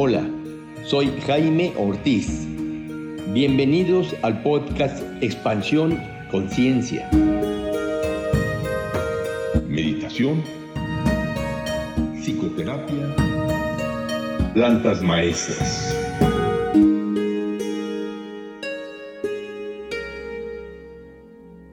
Hola, soy Jaime Ortiz. Bienvenidos al podcast Expansión Conciencia. Meditación, psicoterapia, plantas maestras.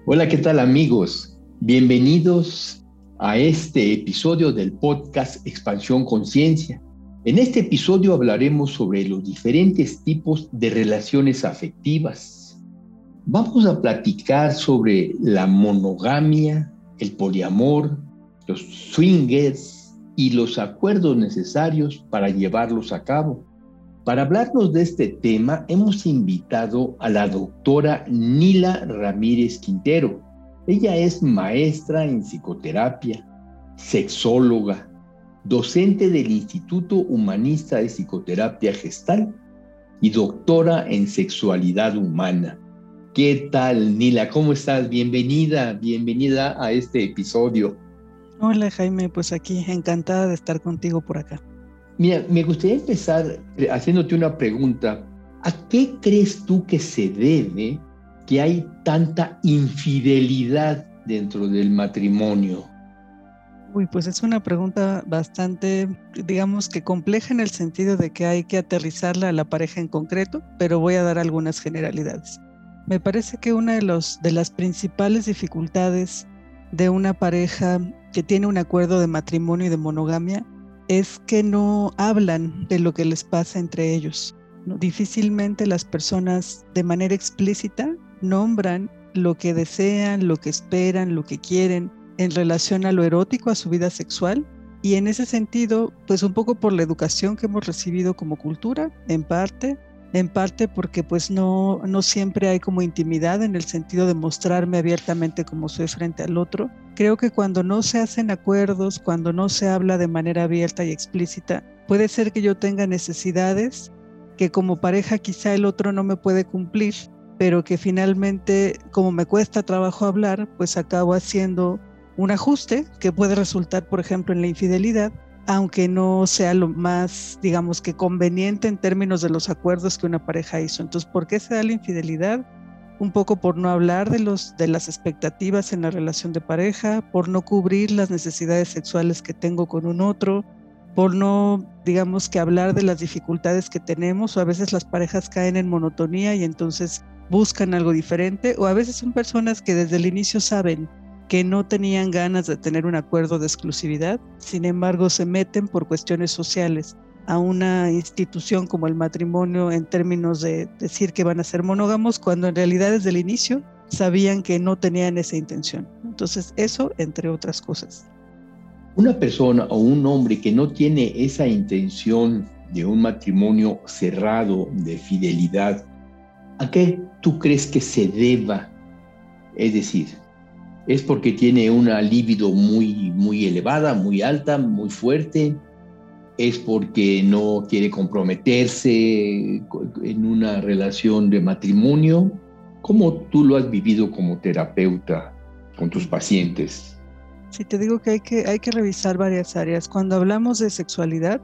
Hola, ¿qué tal amigos? Bienvenidos a este episodio del podcast Expansión Conciencia. En este episodio hablaremos sobre los diferentes tipos de relaciones afectivas. Vamos a platicar sobre la monogamia, el poliamor, los swingers y los acuerdos necesarios para llevarlos a cabo. Para hablarnos de este tema hemos invitado a la doctora Nila Ramírez Quintero. Ella es maestra en psicoterapia, sexóloga, docente del Instituto Humanista de Psicoterapia Gestal y doctora en sexualidad humana. ¿Qué tal, Nila? ¿Cómo estás? Bienvenida, bienvenida a este episodio. Hola, Jaime, pues aquí, encantada de estar contigo por acá. Mira, me gustaría empezar haciéndote una pregunta. ¿A qué crees tú que se debe que hay tanta infidelidad dentro del matrimonio? Uy, pues es una pregunta bastante, digamos que compleja en el sentido de que hay que aterrizarla a la pareja en concreto, pero voy a dar algunas generalidades. Me parece que una de, las principales dificultades de una pareja que tiene un acuerdo de matrimonio y de monogamia es que no hablan de lo que les pasa entre ellos. Difícilmente las personas de manera explícita nombran lo que desean, lo que esperan, lo que quieren, en relación a lo erótico, a su vida sexual. Y en ese sentido, pues un poco por la educación que hemos recibido como cultura, en parte, en parte porque pues no, no siempre hay como intimidad en el sentido de mostrarme abiertamente como soy frente al otro. Creo que cuando no se hacen acuerdos, cuando no se habla de manera abierta y explícita, puede ser que yo tenga necesidades que como pareja quizá el otro no me puede cumplir, pero que finalmente como me cuesta trabajo hablar, pues acabo haciendo un ajuste que puede resultar, por ejemplo, en la infidelidad, aunque no sea lo más, digamos que conveniente en términos de los acuerdos que una pareja hizo. Entonces, ¿por qué se da la infidelidad? Un poco por no hablar de, los, de las expectativas en la relación de pareja, por no cubrir las necesidades sexuales que tengo con un otro, por no, digamos que hablar de las dificultades que tenemos, o a veces las parejas caen en monotonía y entonces buscan algo diferente, o a veces son personas que desde el inicio saben que no tenían ganas de tener un acuerdo de exclusividad, sin embargo se meten por cuestiones sociales a una institución como el matrimonio en términos de decir que van a ser monógamos, cuando en realidad desde el inicio sabían que no tenían esa intención. Entonces eso, entre otras cosas. Una persona o un hombre que no tiene esa intención de un matrimonio cerrado, de fidelidad, ¿a qué tú crees que se deba? Es decir, es porque tiene una libido muy, muy elevada, muy alta, muy fuerte, es porque no quiere comprometerse en una relación de matrimonio. ¿Cómo tú lo has vivido como terapeuta con tus pacientes? Sí, te digo que hay que, hay que revisar varias áreas. Cuando hablamos de sexualidad,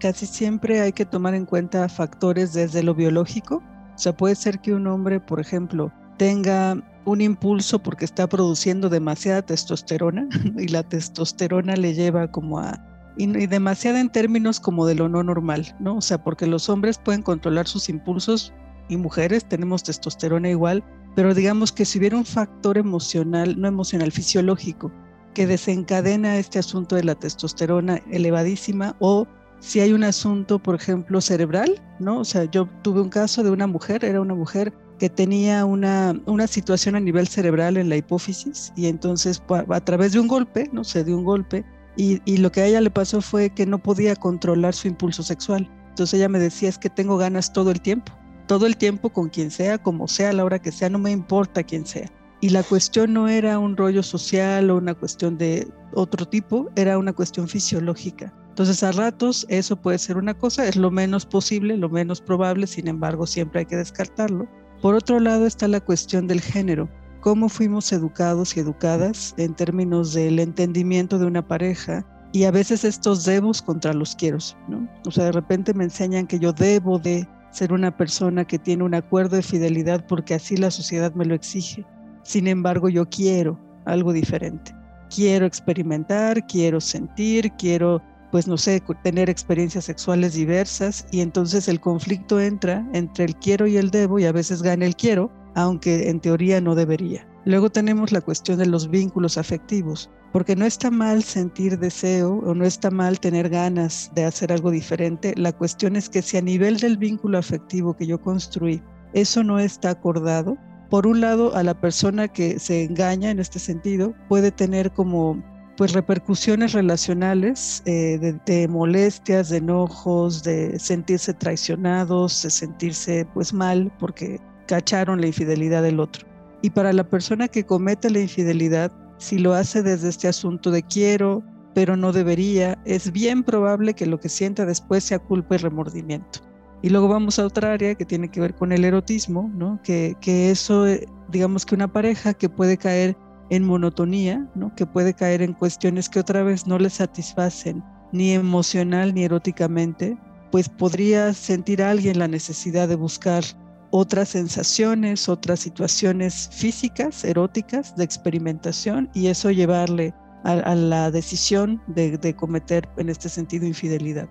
casi siempre hay que tomar en cuenta factores desde lo biológico. O sea, puede ser que un hombre, por ejemplo, tenga un impulso porque está produciendo demasiada testosterona y la testosterona le lleva como a y, demasiada en términos como de lo no normal, ¿no? O sea, porque los hombres pueden controlar sus impulsos y mujeres tenemos testosterona igual, pero digamos que si hubiera un factor emocional, no emocional, fisiológico, que desencadena este asunto de la testosterona elevadísima o si hay un asunto, por ejemplo, cerebral, ¿no? O sea, yo tuve un caso de una mujer, era una mujer que tenía una, una situación a nivel cerebral en la hipófisis y entonces a través de un golpe, no sé, de un golpe, y, y, lo que a ella le pasó fue que no podía controlar su impulso sexual. Entonces ella me decía, es que tengo ganas todo el tiempo, todo el tiempo con quien sea, como sea, a la hora que sea, no me importa quién sea. Y la cuestión no era un rollo social o una cuestión de otro tipo, era una cuestión fisiológica. Entonces a ratos eso puede ser una cosa, es lo menos posible, lo menos probable, sin embargo siempre hay que descartarlo. Por otro lado está la cuestión del género. ¿Cómo fuimos educados y educadas en términos del entendimiento de una pareja Y a veces estos debos contra los quieros, ¿no? O sea, de repente me enseñan que yo debo de ser una persona que tiene un acuerdo de fidelidad porque así la sociedad me lo exige. Sin embargo, yo quiero algo diferente. Quiero experimentar, quiero sentir, quiero, pues no sé, tener experiencias sexuales diversas y entonces el conflicto entra entre el quiero y el debo y a veces gana el quiero, aunque en teoría no debería. Luego tenemos la cuestión de los vínculos afectivos, porque no está mal sentir deseo o no está mal tener ganas de hacer algo diferente. La cuestión es que si a nivel del vínculo afectivo que yo construí, eso no está acordado, por un lado a la persona que se engaña en este sentido puede tener como pues repercusiones relacionales eh, de, de, molestias, de enojos, de sentirse traicionados, de sentirse pues mal porque cacharon la infidelidad del otro. Y para la persona que comete la infidelidad, si lo hace desde este asunto de quiero, pero no debería, es bien probable que lo que sienta después sea culpa y remordimiento. Y luego vamos a otra área que tiene que ver con el erotismo, ¿no? Que, que eso, eh, digamos que una pareja que puede caer en monotonía, ¿no? Que puede caer en cuestiones que otra vez no le satisfacen ni emocional ni eróticamente, pues podría sentir alguien la necesidad de buscar otras sensaciones, otras situaciones físicas, eróticas, de experimentación, y eso llevarle a, la decisión de, de cometer en este sentido infidelidad.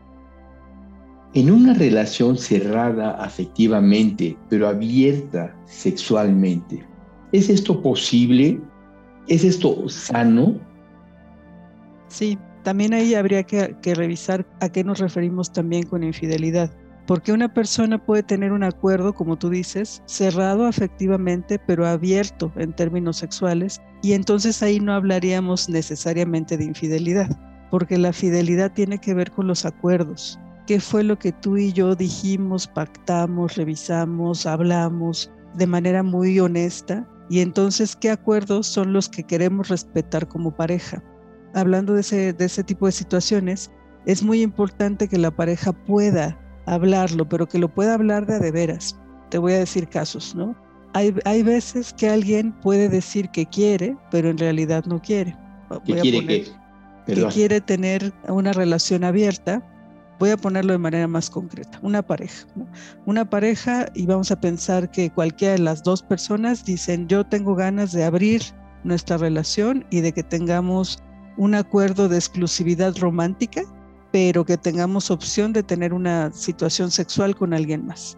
En una relación cerrada afectivamente, pero abierta sexualmente, ¿es esto posible? ¿Es esto sano? Sí, también ahí habría que, revisar a qué nos referimos también con infidelidad porque una persona puede tener un acuerdo, como tú dices, cerrado afectivamente, pero abierto en términos sexuales, y entonces ahí no hablaríamos necesariamente de infidelidad, porque la fidelidad tiene que ver con los acuerdos. ¿Qué fue lo que tú y yo dijimos, pactamos, revisamos, hablamos de manera muy honesta? Y entonces, ¿qué acuerdos son los que queremos respetar como pareja? Hablando de ese, de ese tipo de situaciones, es muy importante que la pareja pueda hablarlo, pero que lo pueda hablar de a de veras. Te voy a decir casos, ¿no? Hay, hay veces que alguien puede decir que quiere, pero en realidad no quiere. ¿Qué quiere que, que quiere tener una relación abierta. Voy a ponerlo de manera más concreta. Una pareja. Una pareja y vamos a pensar que cualquiera de las dos personas dicen yo tengo ganas de abrir nuestra relación y de que tengamos un acuerdo de exclusividad romántica pero que tengamos opción de tener una situación sexual con alguien más.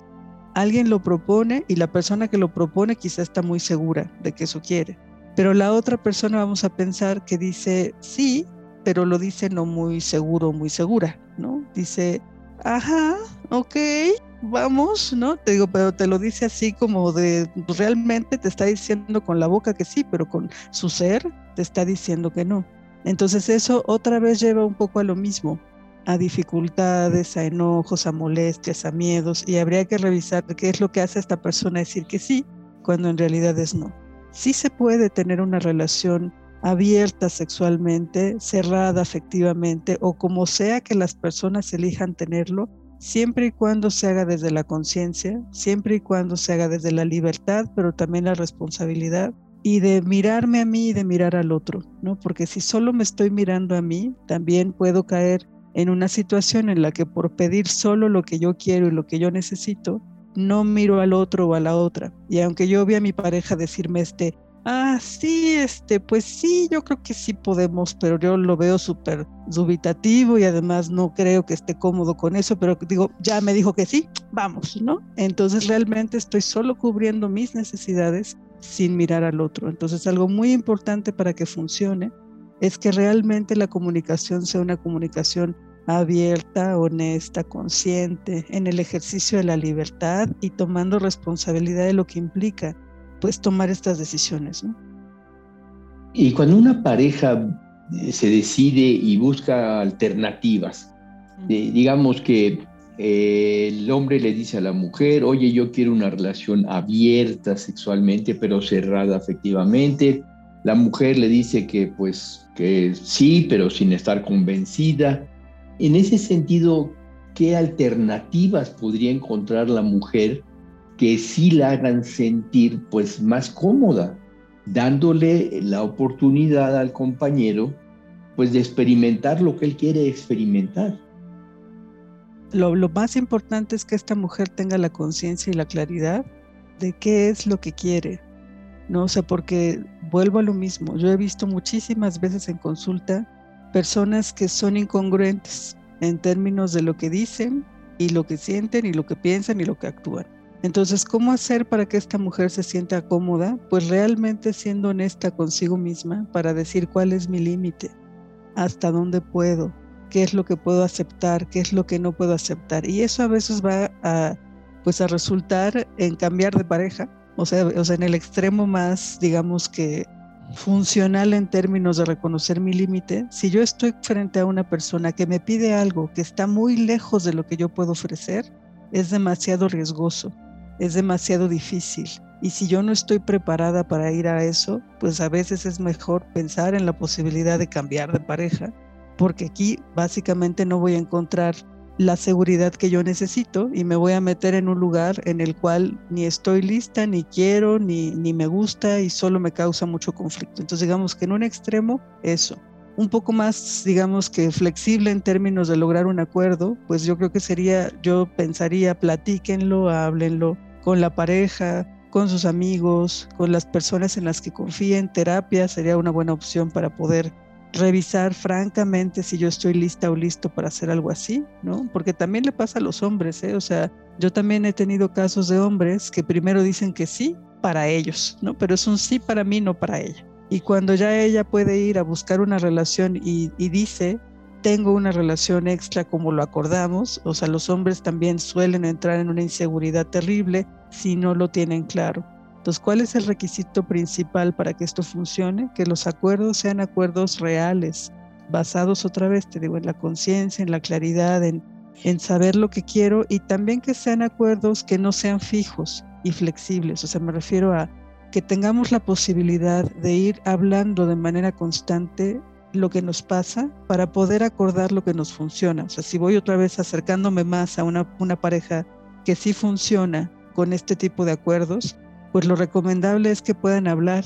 Alguien lo propone y la persona que lo propone quizá está muy segura de que eso quiere, pero la otra persona vamos a pensar que dice sí, pero lo dice no muy seguro, muy segura, ¿no? Dice, ajá, ok, vamos, ¿no? Te digo, pero te lo dice así como de, pues, realmente te está diciendo con la boca que sí, pero con su ser te está diciendo que no. Entonces eso otra vez lleva un poco a lo mismo a dificultades, a enojos, a molestias, a miedos, y habría que revisar qué es lo que hace esta persona decir que sí, cuando en realidad es no. Sí se puede tener una relación abierta sexualmente, cerrada afectivamente, o como sea que las personas elijan tenerlo, siempre y cuando se haga desde la conciencia, siempre y cuando se haga desde la libertad, pero también la responsabilidad y de mirarme a mí y de mirar al otro, ¿no? Porque si solo me estoy mirando a mí, también puedo caer en una situación en la que por pedir solo lo que yo quiero y lo que yo necesito, no miro al otro o a la otra. Y aunque yo vi a mi pareja decirme este, ah, sí, este, pues sí, yo creo que sí podemos, pero yo lo veo súper dubitativo y además no creo que esté cómodo con eso, pero digo, ya me dijo que sí, vamos, ¿no? Entonces realmente estoy solo cubriendo mis necesidades sin mirar al otro. Entonces algo muy importante para que funcione es que realmente la comunicación sea una comunicación abierta, honesta, consciente, en el ejercicio de la libertad y tomando responsabilidad de lo que implica, pues tomar estas decisiones. Y cuando una pareja eh, se decide y busca alternativas, eh, digamos que eh, el hombre le dice a la mujer, oye, yo quiero una relación abierta sexualmente, pero cerrada afectivamente. La mujer le dice que pues que sí, pero sin estar convencida. En ese sentido, ¿qué alternativas podría encontrar la mujer que sí la hagan sentir pues más cómoda, dándole la oportunidad al compañero pues de experimentar lo que él quiere experimentar. Lo, más importante es que esta mujer tenga la conciencia y la claridad de qué es lo que quiere, ¿no? O sea, porque vuelvo a lo mismo, yo he visto muchísimas veces en consulta personas que son incongruentes en términos de lo que dicen y lo que sienten y lo que piensan y lo que actúan. Entonces, ¿cómo hacer para que esta mujer se sienta cómoda? Pues realmente siendo honesta consigo misma para decir cuál es mi límite, hasta dónde puedo, qué es lo que puedo aceptar, qué es lo que no puedo aceptar. Y eso a veces va a, pues a resultar en cambiar de pareja, o sea, o sea, en el extremo más, digamos que funcional en términos de reconocer mi límite, si yo estoy frente a una persona que me pide algo que está muy lejos de lo que yo puedo ofrecer, es demasiado riesgoso, es demasiado difícil. Y si yo no estoy preparada para ir a eso, pues a veces es mejor pensar en la posibilidad de cambiar de pareja, porque aquí básicamente no voy a encontrar la seguridad que yo necesito y me voy a meter en un lugar en el cual ni estoy lista, ni quiero, ni, ni me gusta y solo me causa mucho conflicto. Entonces digamos que en un extremo, eso. Un poco más, digamos que flexible en términos de lograr un acuerdo, pues yo creo que sería, yo pensaría, platíquenlo, háblenlo con la pareja, con sus amigos, con las personas en las que confíen. Terapia sería una buena opción para poder revisar francamente si yo estoy lista o listo para hacer algo así, ¿no? Porque también le pasa a los hombres, ¿eh? O sea, yo también he tenido casos de hombres que primero dicen que sí para ellos, ¿no? Pero es un sí para mí, no para ella. Y cuando ya ella puede ir a buscar una relación y dice, tengo una relación extra como lo acordamos, o sea, los hombres también suelen entrar en una inseguridad terrible si no lo tienen claro. Entonces, ¿cuál es el requisito principal para que esto funcione? Que los acuerdos sean acuerdos reales, basados otra vez, te digo, en la conciencia, en la claridad, en, saber lo que quiero y también que sean acuerdos que no sean fijos y flexibles. O sea, me refiero a que tengamos la posibilidad de ir hablando de manera constante lo que nos pasa para poder acordar lo que nos funciona. O sea, si voy otra vez acercándome más a una, pareja que sí funciona con este tipo de acuerdos, pues lo recomendable es que puedan hablar.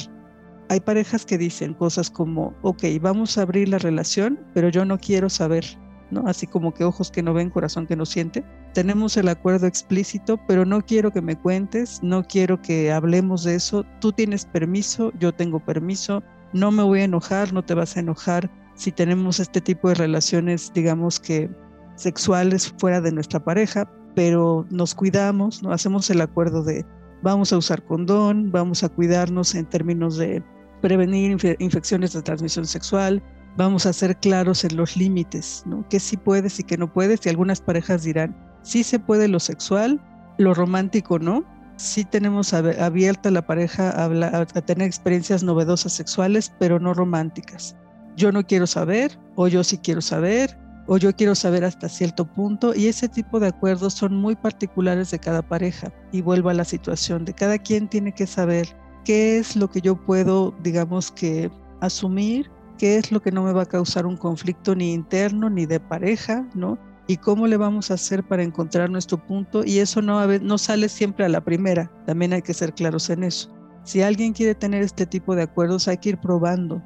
Hay parejas que dicen cosas como, ok, vamos a abrir la relación, pero yo no quiero saber, ¿no? Así como que ojos que no ven, corazón que no siente. Tenemos el acuerdo explícito, pero no quiero que me cuentes, no quiero que hablemos de eso. Tú tienes permiso, yo tengo permiso, no me voy a enojar, no te vas a enojar si tenemos este tipo de relaciones, digamos que sexuales fuera de nuestra pareja, pero nos cuidamos, ¿no? Hacemos el acuerdo de vamos a usar condón, vamos a cuidarnos en términos de prevenir infecciones de transmisión sexual, vamos a ser claros en los límites, ¿no? ¿Qué sí puedes y qué no puedes? Y algunas parejas dirán, sí se puede lo sexual, lo romántico no. Sí tenemos abierta la pareja a, tener experiencias novedosas sexuales, pero no románticas. Yo no quiero saber o yo sí quiero saber o yo quiero saber hasta cierto punto y ese tipo de acuerdos son muy particulares de cada pareja y vuelvo a la situación de cada quien tiene que saber qué es lo que yo puedo digamos que asumir qué es lo que no me va a causar un conflicto ni interno ni de pareja no y cómo le vamos a hacer para encontrar nuestro punto y eso no, sale siempre a la primera también hay que ser claros en eso si alguien quiere tener este tipo de acuerdos hay que ir probando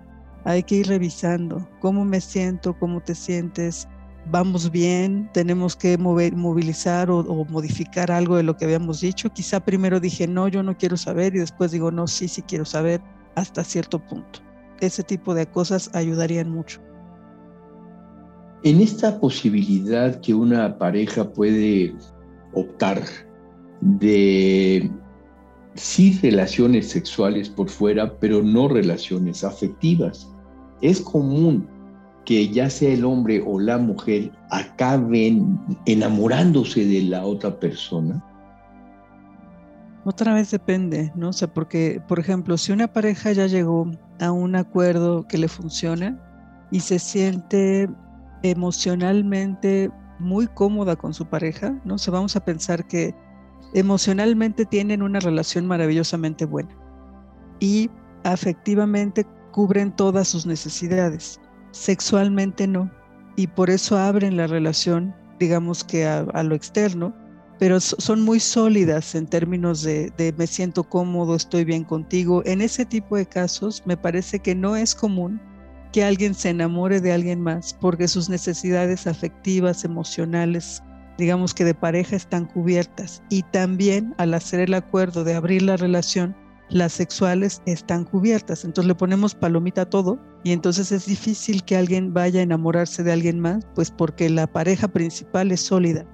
hay que ir revisando cómo me siento, cómo te sientes, vamos bien, tenemos que mover, movilizar o, o, modificar algo de lo que habíamos dicho. Quizá primero dije, no, yo no quiero saber y después digo, no, sí, sí quiero saber hasta cierto punto. Ese tipo de cosas ayudarían mucho. En esta posibilidad que una pareja puede optar de sí relaciones sexuales por fuera, pero no relaciones afectivas. Es común que ya sea el hombre o la mujer acaben enamorándose de la otra persona. Otra vez depende, ¿no? O sea, porque, por ejemplo, si una pareja ya llegó a un acuerdo que le funciona y se siente emocionalmente muy cómoda con su pareja, ¿no? O sea, vamos a pensar que emocionalmente tienen una relación maravillosamente buena y afectivamente cubren todas sus necesidades. Sexualmente no. Y por eso abren la relación, digamos que a, lo externo, pero son muy sólidas en términos de, de me siento cómodo, estoy bien contigo. En ese tipo de casos me parece que no es común que alguien se enamore de alguien más porque sus necesidades afectivas, emocionales, digamos que de pareja están cubiertas y también al hacer el acuerdo de abrir la relación, las sexuales están cubiertas. Entonces le ponemos palomita a todo y entonces es difícil que alguien vaya a enamorarse de alguien más, pues porque la pareja principal es sólida,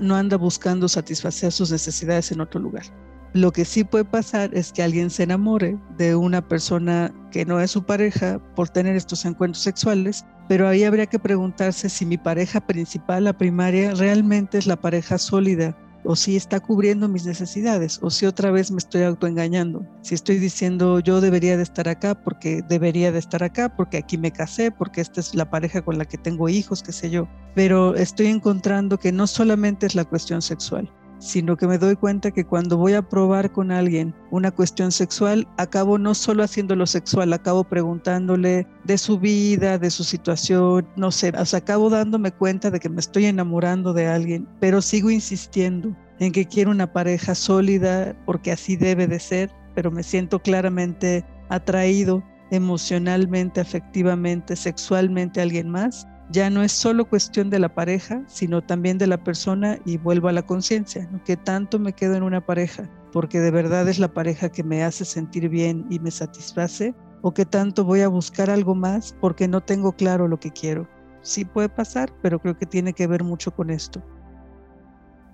no anda buscando satisfacer sus necesidades en otro lugar. Lo que sí puede pasar es que alguien se enamore de una persona que no es su pareja por tener estos encuentros sexuales, pero ahí habría que preguntarse si mi pareja principal, la primaria, realmente es la pareja sólida o si está cubriendo mis necesidades o si otra vez me estoy autoengañando. Si estoy diciendo yo debería de estar acá porque debería de estar acá, porque aquí me casé, porque esta es la pareja con la que tengo hijos, qué sé yo. Pero estoy encontrando que no solamente es la cuestión sexual, sino que me doy cuenta que cuando voy a probar con alguien una cuestión sexual, acabo no solo haciendo lo sexual, acabo preguntándole de su vida, de su situación, no sé, o sea, acabo dándome cuenta de que me estoy enamorando de alguien, pero sigo insistiendo en que quiero una pareja sólida porque así debe de ser, pero me siento claramente atraído emocionalmente, afectivamente, sexualmente a alguien más ya no es solo cuestión de la pareja, sino también de la persona y vuelvo a la conciencia, que tanto me quedo en una pareja, porque de verdad es la pareja que me hace sentir bien y me satisface, o que tanto voy a buscar algo más porque no tengo claro lo que quiero. Sí puede pasar, pero creo que tiene que ver mucho con esto.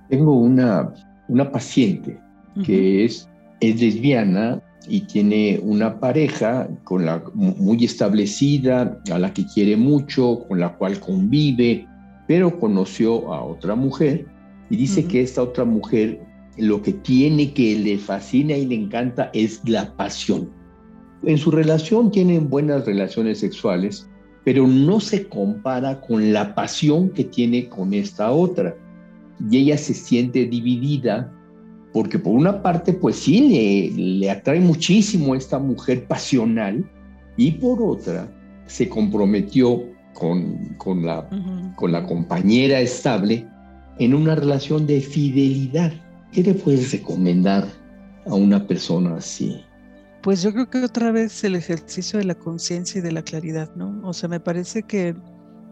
Tengo una, una paciente que es, es lesbiana y tiene una pareja con la, muy establecida, a la que quiere mucho, con la cual convive, pero conoció a otra mujer y dice que esta otra mujer lo que tiene que le fascina y le encanta es la pasión. En su relación tienen buenas relaciones sexuales, pero no se compara con la pasión que tiene con esta otra. Y ella se siente dividida porque por una parte, pues sí, le, atrae muchísimo esta mujer pasional, y por otra, se comprometió con, con, la, con la compañera estable en una relación de fidelidad. ¿Qué le puedes recomendar a una persona así? Pues yo creo que otra vez el ejercicio de la conciencia y de la claridad, ¿no? O sea, me parece que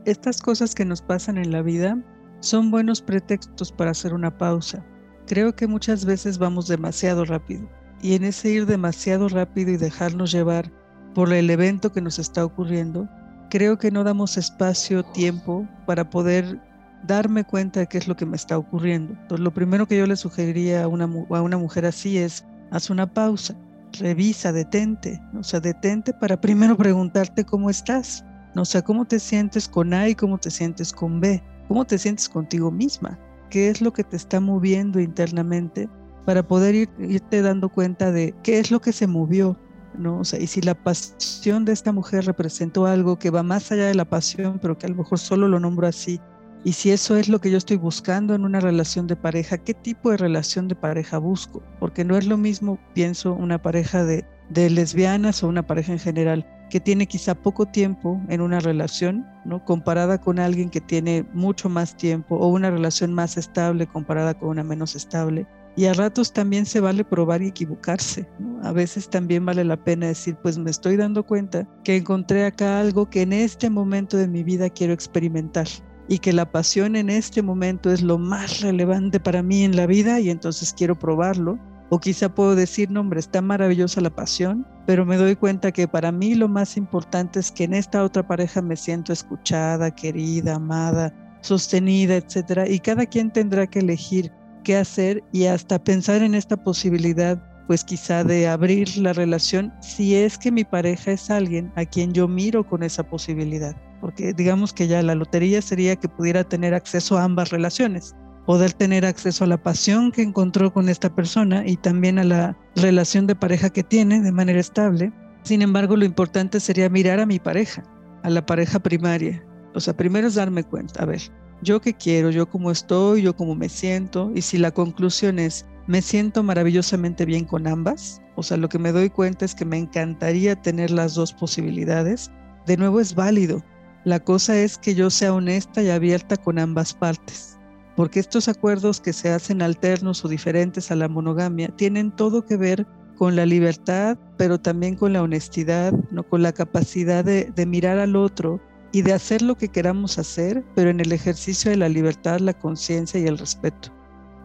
estas cosas que nos pasan en la vida son buenos pretextos para hacer una pausa Creo que muchas veces vamos demasiado rápido y en ese ir demasiado rápido y dejarnos llevar por el evento que nos está ocurriendo, creo que no damos espacio, tiempo para poder darme cuenta de qué es lo que me está ocurriendo. Entonces, lo primero que yo le sugeriría a una, a una mujer así es, haz una pausa, revisa, detente, o sea, detente para primero preguntarte cómo estás, o sea, cómo te sientes con A y cómo te sientes con B, cómo te sientes contigo misma, qué es lo que te está moviendo internamente para poder irte dando cuenta de qué es lo que se movió, ¿no? O sea, y si la pasión de esta mujer representó algo que va más allá de la pasión, pero que a lo mejor solo lo nombro así, y si eso es lo que yo estoy buscando en una relación de pareja, ¿qué tipo de relación de pareja busco? Porque no es lo mismo, pienso, una pareja de, de lesbianas o una pareja en general que tiene quizá poco tiempo en una relación, ¿no? comparada con alguien que tiene mucho más tiempo o una relación más estable comparada con una menos estable. Y a ratos también se vale probar y equivocarse. A veces también vale la pena decir, pues me estoy dando cuenta que encontré acá algo que en este momento de mi vida quiero experimentar y que la pasión en este momento es lo más relevante para mí en la vida y entonces quiero probarlo o quizá puedo decir, no, hombre, está maravillosa la pasión, pero me doy cuenta que para mí lo más importante es que en esta otra pareja me siento escuchada, querida, amada, sostenida, etcétera. Y cada quien tendrá que elegir qué hacer y hasta pensar en esta posibilidad, pues quizá de abrir la relación si es que mi pareja es alguien a quien yo miro con esa posibilidad. Porque digamos que ya la lotería sería que pudiera tener acceso a ambas relaciones poder tener acceso a la pasión que encontró con esta persona y también a la relación de pareja que tiene de manera estable. Sin embargo, lo importante sería mirar a mi pareja, a la pareja primaria. O sea, primero es darme cuenta, a ver, yo qué quiero, yo cómo estoy, yo cómo me siento, y si la conclusión es, me siento maravillosamente bien con ambas, o sea, lo que me doy cuenta es que me encantaría tener las dos posibilidades, de nuevo es válido. La cosa es que yo sea honesta y abierta con ambas partes porque estos acuerdos que se hacen alternos o diferentes a la monogamia tienen todo que ver con la libertad, pero también con la honestidad, ¿no? con la capacidad de, de mirar al otro y de hacer lo que queramos hacer, pero en el ejercicio de la libertad, la conciencia y el respeto.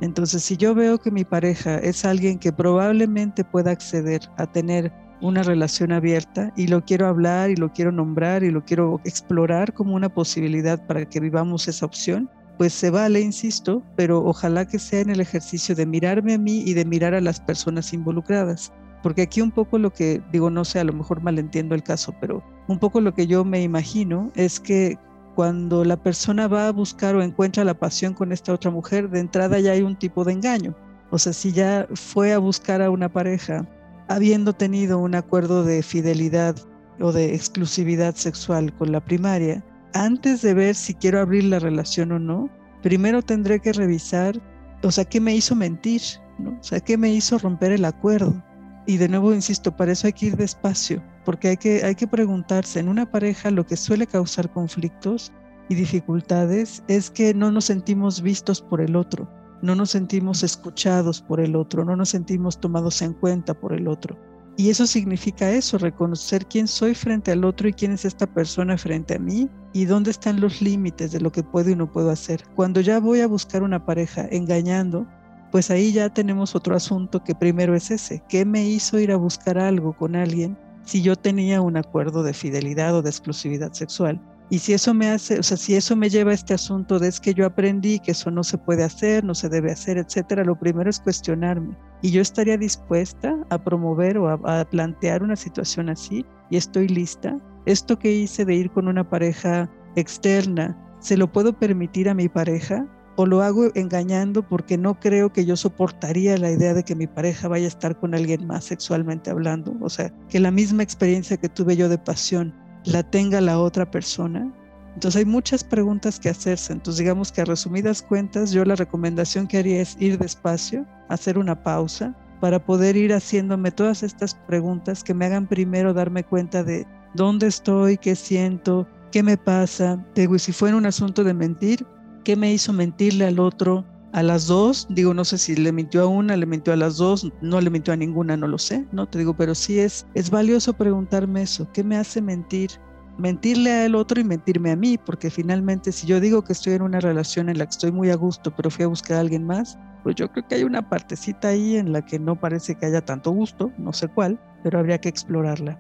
Entonces, si yo veo que mi pareja es alguien que probablemente pueda acceder a tener una relación abierta y lo quiero hablar y lo quiero nombrar y lo quiero explorar como una posibilidad para que vivamos esa opción, pues se vale, insisto, pero ojalá que sea en el ejercicio de mirarme a mí y de mirar a las personas involucradas. Porque aquí un poco lo que digo, no sé, a lo mejor malentiendo el caso, pero un poco lo que yo me imagino es que cuando la persona va a buscar o encuentra la pasión con esta otra mujer, de entrada ya hay un tipo de engaño. O sea, si ya fue a buscar a una pareja habiendo tenido un acuerdo de fidelidad o de exclusividad sexual con la primaria, antes de ver si quiero abrir la relación o no, primero tendré que revisar, o sea, qué me hizo mentir. O sea, qué me hizo romper el acuerdo. Y de nuevo, insisto, para eso hay que ir despacio, porque hay que, hay que preguntarse, en una pareja lo que suele causar conflictos y dificultades es que no nos sentimos vistos por el otro, no nos sentimos escuchados por el otro, no nos sentimos tomados en cuenta por el otro. Y eso significa eso, reconocer quién soy frente al otro y quién es esta persona frente a mí y dónde están los límites de lo que puedo y no puedo hacer. Cuando ya voy a buscar una pareja engañando, pues ahí ya tenemos otro asunto que primero es ese. ¿Qué me hizo ir a buscar algo con alguien si yo tenía un acuerdo de fidelidad o de exclusividad sexual? Y si eso me hace, o sea, si eso me lleva a este asunto de es que yo aprendí que eso no se puede hacer, no se debe hacer, etcétera, lo primero es cuestionarme. Y yo estaría dispuesta a promover o a, a plantear una situación así y estoy lista. Esto que hice de ir con una pareja externa, ¿se lo puedo permitir a mi pareja? o lo hago engañando porque no creo que yo soportaría la idea de que mi pareja vaya a estar con alguien más sexualmente hablando. O sea, que la misma experiencia que tuve yo de pasión la tenga la otra persona. Entonces hay muchas preguntas que hacerse. Entonces digamos que a resumidas cuentas yo la recomendación que haría es ir despacio, hacer una pausa para poder ir haciéndome todas estas preguntas que me hagan primero darme cuenta de dónde estoy, qué siento, qué me pasa. Digo, y si fuera un asunto de mentir, ¿Qué me hizo mentirle al otro? A las dos, digo, no sé si le mintió a una, le mintió a las dos, no le mintió a ninguna, no lo sé, no te digo, pero sí es, es valioso preguntarme eso, ¿qué me hace mentir? Mentirle al otro y mentirme a mí, porque finalmente si yo digo que estoy en una relación en la que estoy muy a gusto, pero fui a buscar a alguien más, pues yo creo que hay una partecita ahí en la que no parece que haya tanto gusto, no sé cuál, pero habría que explorarla.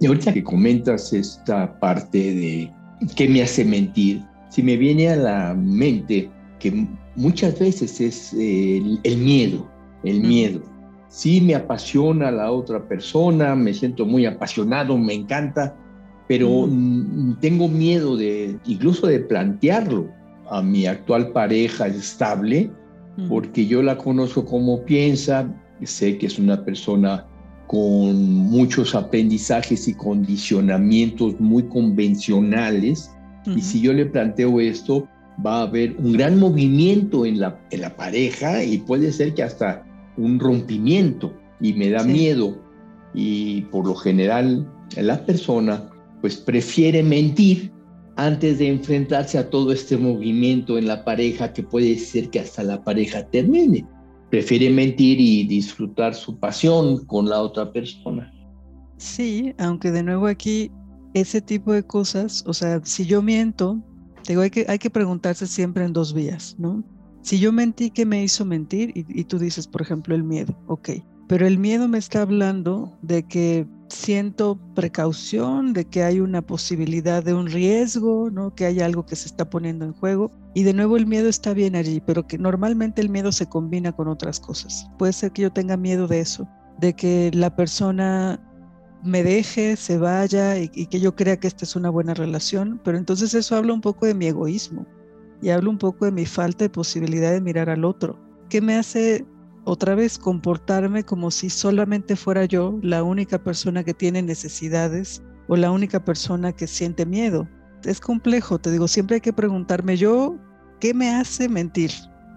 Y ahorita que comentas esta parte de ¿Qué me hace mentir? Si me viene a la mente que muchas veces es el, miedo, el miedo. Sí me apasiona la otra persona, me siento muy apasionado, me encanta, pero tengo miedo de incluso de plantearlo a mi actual pareja estable, porque yo la conozco como piensa, sé que es una persona con muchos aprendizajes y condicionamientos muy convencionales. Y si yo le planteo esto, va a haber un gran movimiento en la, en la pareja y puede ser que hasta un rompimiento. Y me da miedo. Y por lo general, la persona pues prefiere mentir antes de enfrentarse a todo este movimiento en la pareja que puede ser que hasta la pareja termine prefiere mentir y disfrutar su pasión con la otra persona. Sí, aunque de nuevo aquí ese tipo de cosas, o sea, si yo miento, digo, hay que, hay que preguntarse siempre en dos vías, ¿no? Si yo mentí, ¿qué me hizo mentir? Y, tú dices, por ejemplo, el miedo, ok, pero el miedo me está hablando de que siento precaución, de que hay una posibilidad de un riesgo, ¿no? que hay algo que se está poniendo en juego. Y de nuevo el miedo está bien allí, pero que normalmente el miedo se combina con otras cosas. Puede ser que yo tenga miedo de eso, de que la persona me deje, se vaya y, que yo crea que esta es una buena relación, pero entonces eso habla un poco de mi egoísmo y habla un poco de mi falta de posibilidad de mirar al otro. ¿Qué me hace otra vez comportarme como si solamente fuera yo la única persona que tiene necesidades o la única persona que siente miedo. Es complejo, te digo, siempre hay que preguntarme yo, ¿qué me hace mentir?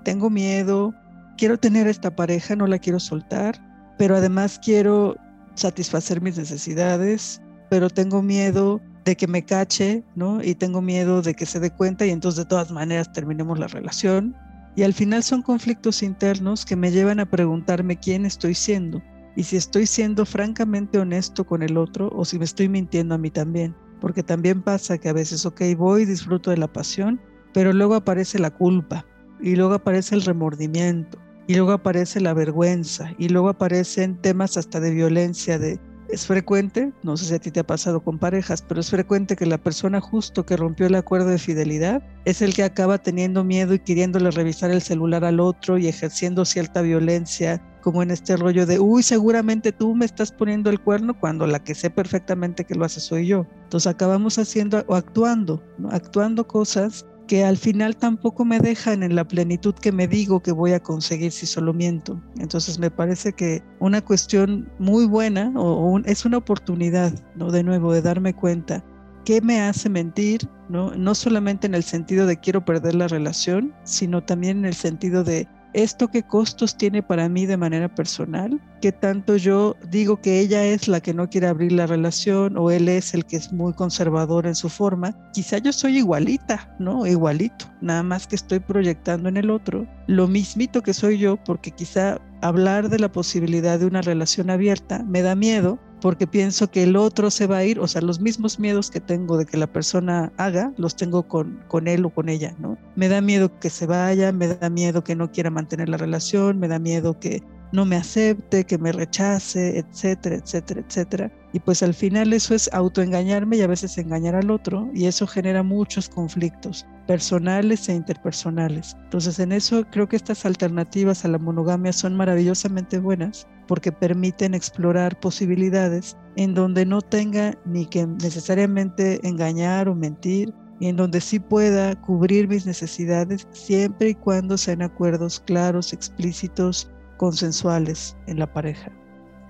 Tengo miedo, quiero tener esta pareja, no la quiero soltar, pero además quiero satisfacer mis necesidades, pero tengo miedo de que me cache, ¿no? Y tengo miedo de que se dé cuenta y entonces de todas maneras terminemos la relación Y al final son conflictos internos que me llevan a preguntarme quién estoy siendo y si estoy siendo francamente honesto con el otro o si me estoy mintiendo a mí también. Porque también pasa que a veces, ok, voy, disfruto de la pasión, pero luego aparece la culpa y luego aparece el remordimiento y luego aparece la vergüenza y luego aparecen temas hasta de violencia, de es frecuente, no sé si a ti te ha pasado con parejas, pero es frecuente que la persona justo que rompió el acuerdo de fidelidad es el que acaba teniendo miedo y queriéndole revisar el celular al otro y ejerciendo cierta violencia, como en este rollo de, uy, seguramente tú me estás poniendo el cuerno cuando la que sé perfectamente que lo hace soy yo. Entonces acabamos haciendo o actuando, actuando cosas que al final tampoco me dejan en la plenitud que me digo que voy a conseguir si solo miento. Entonces me parece que una cuestión muy buena o es una oportunidad, ¿no? De nuevo, de darme cuenta qué me hace mentir, ¿no? No solamente en el sentido de quiero perder la relación, sino también en el sentido de ¿Esto qué costos tiene para mí de manera personal? ¿Qué tanto yo digo que ella es la que no quiere abrir la relación o él es el que es muy conservador en su forma? Quizá yo soy igualita, ¿no? Igualito, nada más que estoy proyectando en el otro lo mismito que soy yo porque quizá hablar de la posibilidad de una relación abierta me da miedo porque pienso que el otro se va a ir, o sea, los mismos miedos que tengo de que la persona haga, los tengo con, con él o con ella, ¿no? Me da miedo que se vaya, me da miedo que no quiera mantener la relación, me da miedo que no me acepte, que me rechace, etcétera, etcétera, etcétera. Y pues al final eso es autoengañarme y a veces engañar al otro y eso genera muchos conflictos personales e interpersonales. Entonces en eso creo que estas alternativas a la monogamia son maravillosamente buenas porque permiten explorar posibilidades en donde no tenga ni que necesariamente engañar o mentir, y en donde sí pueda cubrir mis necesidades siempre y cuando sean acuerdos claros, explícitos consensuales en la pareja.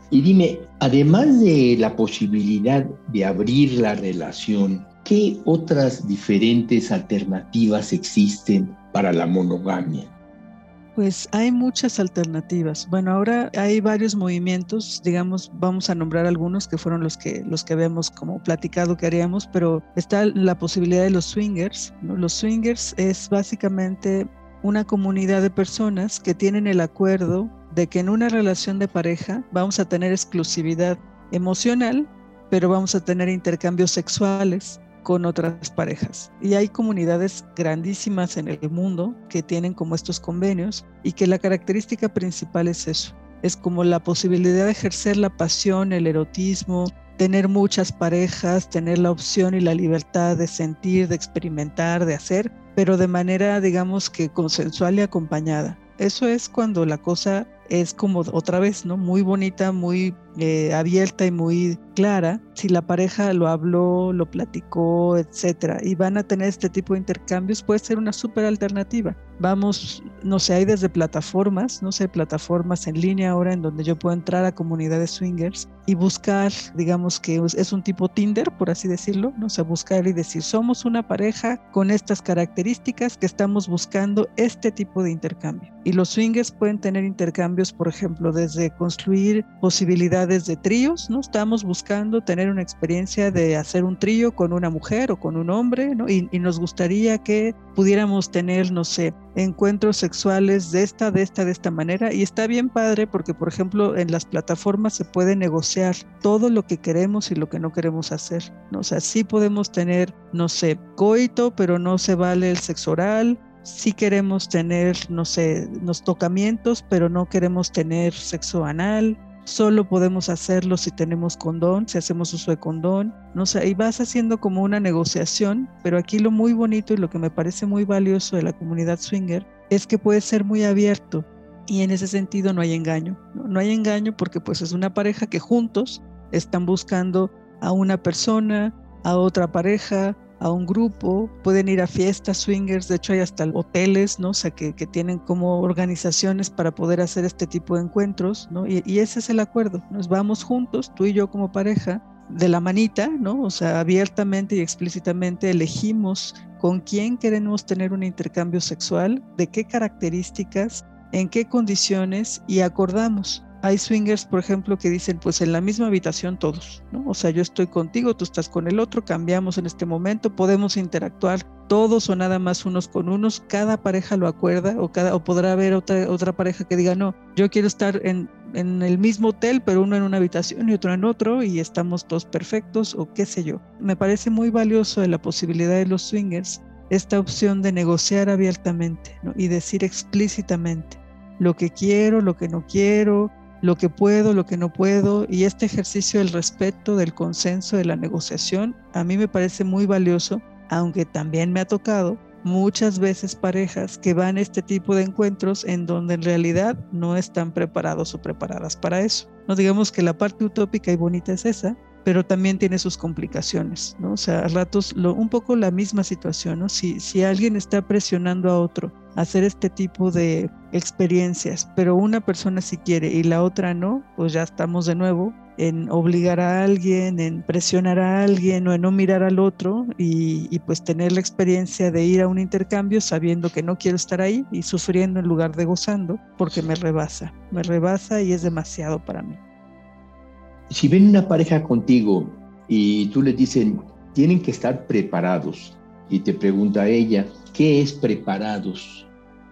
Y dime, además de la posibilidad de abrir la relación, ¿qué otras diferentes alternativas existen para la monogamia? Pues hay muchas alternativas. Bueno, ahora hay varios movimientos, digamos, vamos a nombrar algunos que fueron los que los que habíamos como platicado que haríamos, pero está la posibilidad de los swingers. Los swingers es básicamente una comunidad de personas que tienen el acuerdo de que en una relación de pareja vamos a tener exclusividad emocional, pero vamos a tener intercambios sexuales con otras parejas. Y hay comunidades grandísimas en el mundo que tienen como estos convenios y que la característica principal es eso. Es como la posibilidad de ejercer la pasión, el erotismo, tener muchas parejas, tener la opción y la libertad de sentir, de experimentar, de hacer, pero de manera, digamos que consensual y acompañada. Eso es cuando la cosa es como otra vez, ¿no? Muy bonita, muy eh, abierta y muy clara. Si la pareja lo habló, lo platicó, etcétera, y van a tener este tipo de intercambios, puede ser una súper alternativa. Vamos, no sé, hay desde plataformas, no sé, plataformas en línea ahora en donde yo puedo entrar a comunidades swingers y buscar, digamos que es un tipo Tinder, por así decirlo, no sé, buscar y decir, somos una pareja con estas características que estamos buscando este tipo de intercambio. Y los swingers pueden tener intercambios, por ejemplo, desde construir posibilidades de tríos, ¿no? Estamos buscando tener una experiencia de hacer un trío con una mujer o con un hombre, ¿no? Y, nos gustaría que pudiéramos tener, no sé, encuentros sexuales de esta, de esta, de esta manera. Y está bien padre porque, por ejemplo, en las plataformas se puede negociar todo lo que queremos y lo que no queremos hacer. ¿no? O sea, sí podemos tener, no sé, coito, pero no se vale el sexo oral. Sí queremos tener, no sé, los tocamientos, pero no queremos tener sexo anal solo podemos hacerlo si tenemos condón, si hacemos uso de condón, no sé, y vas haciendo como una negociación, pero aquí lo muy bonito y lo que me parece muy valioso de la comunidad swinger es que puede ser muy abierto y en ese sentido no hay engaño, no, no hay engaño porque pues es una pareja que juntos están buscando a una persona, a otra pareja, a un grupo, pueden ir a fiestas swingers, de hecho hay hasta hoteles, ¿no? O sea, que, tienen como organizaciones para poder hacer este tipo de encuentros, ¿no? Y, y ese es el acuerdo, nos vamos juntos, tú y yo como pareja, de la manita, ¿no? O sea, abiertamente y explícitamente elegimos con quién queremos tener un intercambio sexual, de qué características, en qué condiciones y acordamos hay swingers, por ejemplo, que dicen, pues en la misma habitación todos, ¿no? O sea, yo estoy contigo, tú estás con el otro, cambiamos en este momento, podemos interactuar todos o nada más unos con unos, cada pareja lo acuerda o, cada, o podrá haber otra, otra pareja que diga, no, yo quiero estar en, en el mismo hotel, pero uno en una habitación y otro en otro y estamos todos perfectos o qué sé yo. Me parece muy valioso de la posibilidad de los swingers esta opción de negociar abiertamente y decir explícitamente lo que quiero, lo que no quiero, lo que puedo, lo que no puedo, y este ejercicio del respeto, del consenso, de la negociación, a mí me parece muy valioso, aunque también me ha tocado muchas veces parejas que van a este tipo de encuentros en donde en realidad no están preparados o preparadas para eso. No digamos que la parte utópica y bonita es esa, pero también tiene sus complicaciones, ¿no? O sea, a ratos un poco la misma situación, ¿no? Si, si alguien está presionando a otro hacer este tipo de experiencias, pero una persona sí quiere y la otra no, pues ya estamos de nuevo en obligar a alguien, en presionar a alguien o en no mirar al otro y, y, pues tener la experiencia de ir a un intercambio sabiendo que no quiero estar ahí y sufriendo en lugar de gozando porque me rebasa, me rebasa y es demasiado para mí. Si ven una pareja contigo y tú le dicen, tienen que estar preparados, y te pregunta ella, ¿qué es preparados?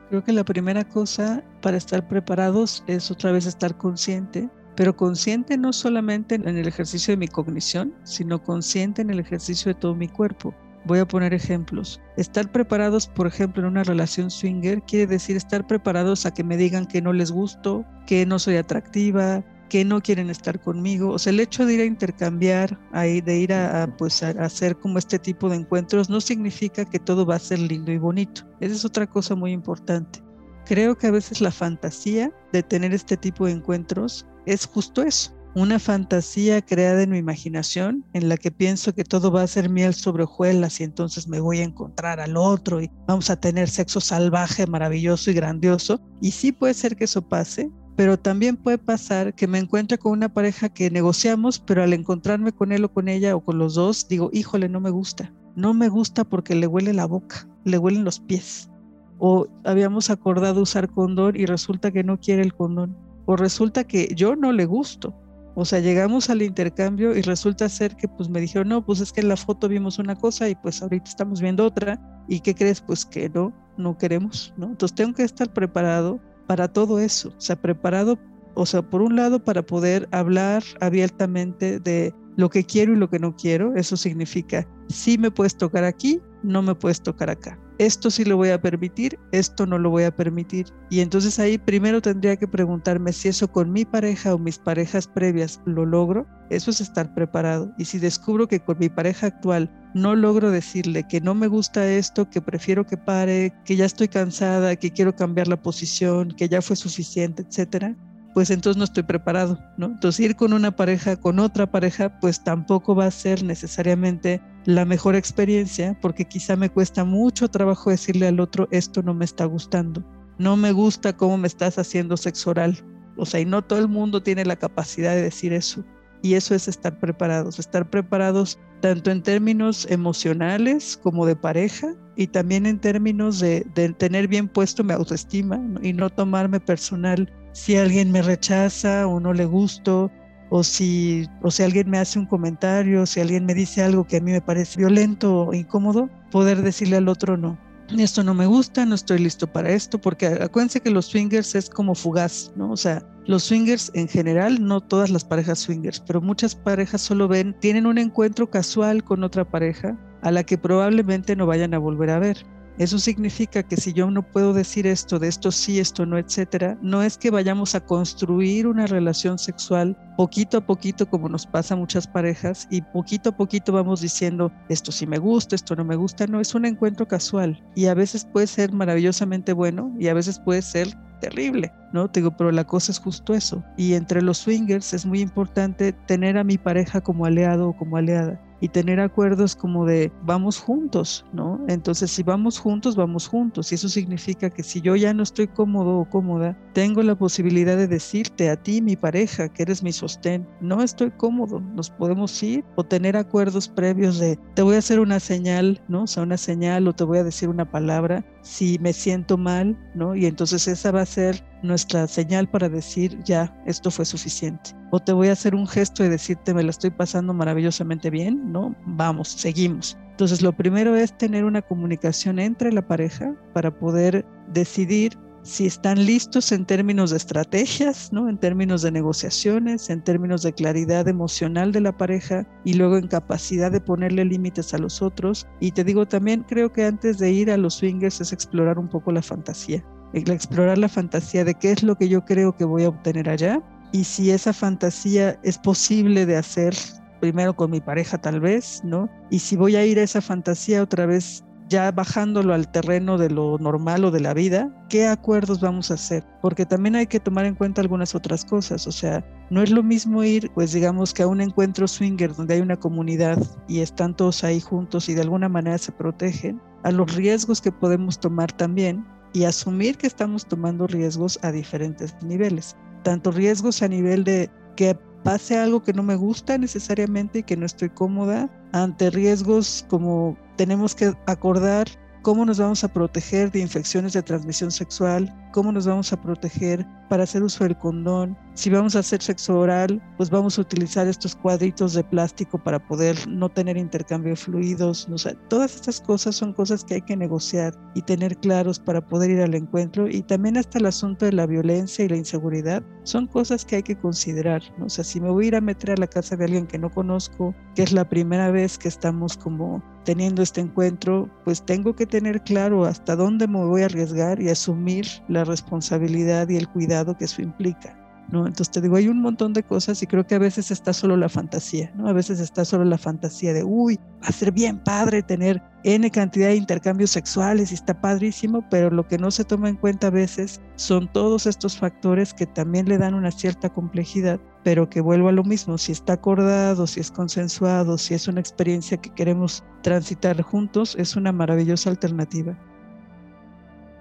Creo que la primera cosa para estar preparados es otra vez estar consciente, pero consciente no solamente en el ejercicio de mi cognición, sino consciente en el ejercicio de todo mi cuerpo. Voy a poner ejemplos. Estar preparados, por ejemplo, en una relación swinger quiere decir estar preparados a que me digan que no les gusto, que no soy atractiva, que no quieren estar conmigo. O sea, el hecho de ir a intercambiar, de ir a, pues, a hacer como este tipo de encuentros, no significa que todo va a ser lindo y bonito. Esa es otra cosa muy importante. Creo que a veces la fantasía de tener este tipo de encuentros es justo eso. Una fantasía creada en mi imaginación en la que pienso que todo va a ser miel sobre hojuelas y entonces me voy a encontrar al otro y vamos a tener sexo salvaje, maravilloso y grandioso. Y sí puede ser que eso pase, pero también puede pasar que me encuentre con una pareja que negociamos, pero al encontrarme con él o con ella o con los dos, digo, híjole, no me gusta. No me gusta porque le huele la boca, le huelen los pies. O habíamos acordado usar condón y resulta que no quiere el condón. O resulta que yo no le gusto. O sea, llegamos al intercambio y resulta ser que pues me dijeron, no, pues es que en la foto vimos una cosa y pues ahorita estamos viendo otra. ¿Y qué crees? Pues que no, no queremos, ¿no? Entonces tengo que estar preparado para todo eso, o sea, preparado, o sea, por un lado para poder hablar abiertamente de lo que quiero y lo que no quiero, eso significa, sí me puedes tocar aquí, no me puedes tocar acá. Esto sí lo voy a permitir, esto no lo voy a permitir. Y entonces ahí primero tendría que preguntarme si eso con mi pareja o mis parejas previas lo logro. Eso es estar preparado. Y si descubro que con mi pareja actual no logro decirle que no me gusta esto, que prefiero que pare, que ya estoy cansada, que quiero cambiar la posición, que ya fue suficiente, etcétera, pues entonces no estoy preparado, ¿no? Entonces ir con una pareja, con otra pareja, pues tampoco va a ser necesariamente la mejor experiencia, porque quizá me cuesta mucho trabajo decirle al otro, esto no me está gustando, no me gusta cómo me estás haciendo sexo oral. O sea, y no todo el mundo tiene la capacidad de decir eso. Y eso es estar preparados, estar preparados tanto en términos emocionales como de pareja y también en términos de, tener bien puesto mi autoestima y no tomarme personal si alguien me rechaza o no le gusto o si, o si alguien me hace un comentario, si alguien me dice algo que a mí me parece violento o incómodo, poder decirle al otro no. Esto no me gusta, no estoy listo para esto, porque acuérdense que los swingers es como fugaz, ¿no? O sea, los swingers en general, no todas las parejas swingers, pero muchas parejas solo ven, tienen un encuentro casual con otra pareja a la que probablemente no vayan a volver a ver. Eso significa que si yo no puedo decir esto, de esto sí, esto no, etcétera, no es que vayamos a construir una relación sexual poquito a poquito como nos pasa a muchas parejas y poquito a poquito vamos diciendo esto sí me gusta, esto no me gusta, no, es un encuentro casual y a veces puede ser maravillosamente bueno y a veces puede ser terrible, ¿no? Te digo, pero la cosa es justo eso. Y entre los swingers es muy importante tener a mi pareja como aliado o como aliada y tener acuerdos como de vamos juntos, ¿no? Entonces, si vamos juntos, vamos juntos. Y eso significa que si yo ya no estoy cómodo o cómoda, tengo la posibilidad de decirte a ti, mi pareja, que eres mi sostén, no estoy cómodo, nos podemos ir o tener acuerdos previos de te voy a hacer una señal, ¿no? O sea, una señal o te voy a decir una palabra si me siento mal, ¿no? Y entonces esa va a ser nuestra señal para decir, ya, esto fue suficiente. O te voy a hacer un gesto y decirte, me lo estoy pasando maravillosamente bien, ¿no? Vamos, seguimos. Entonces, lo primero es tener una comunicación entre la pareja para poder decidir si están listos en términos de estrategias, ¿no? en términos de negociaciones, en términos de claridad emocional de la pareja y luego en capacidad de ponerle límites a los otros. Y te digo también, creo que antes de ir a los swingers es explorar un poco la fantasía, explorar la fantasía de qué es lo que yo creo que voy a obtener allá y si esa fantasía es posible de hacer primero con mi pareja tal vez, ¿no? Y si voy a ir a esa fantasía otra vez ya bajándolo al terreno de lo normal o de la vida, ¿qué acuerdos vamos a hacer? Porque también hay que tomar en cuenta algunas otras cosas, o sea, no es lo mismo ir, pues digamos que a un encuentro swinger donde hay una comunidad y están todos ahí juntos y de alguna manera se protegen, a los riesgos que podemos tomar también y asumir que estamos tomando riesgos a diferentes niveles, tanto riesgos a nivel de que pase algo que no me gusta necesariamente y que no estoy cómoda, ante riesgos como tenemos que acordar cómo nos vamos a proteger de infecciones de transmisión sexual, cómo nos vamos a proteger para hacer uso del condón. Si vamos a hacer sexo oral, pues vamos a utilizar estos cuadritos de plástico para poder no tener intercambio de fluidos. O sea, todas estas cosas son cosas que hay que negociar y tener claros para poder ir al encuentro. Y también hasta el asunto de la violencia y la inseguridad son cosas que hay que considerar. O sea, si me voy a ir a meter a la casa de alguien que no conozco, que es la primera vez que estamos como teniendo este encuentro, pues tengo que tener claro hasta dónde me voy a arriesgar y asumir la responsabilidad y el cuidado que eso implica. ¿no? Entonces te digo, hay un montón de cosas y creo que a veces está solo la fantasía, ¿no? A veces está solo la fantasía de, uy, va a ser bien padre tener N cantidad de intercambios sexuales y está padrísimo, pero lo que no se toma en cuenta a veces son todos estos factores que también le dan una cierta complejidad, pero que vuelvo a lo mismo, si está acordado, si es consensuado, si es una experiencia que queremos transitar juntos, es una maravillosa alternativa.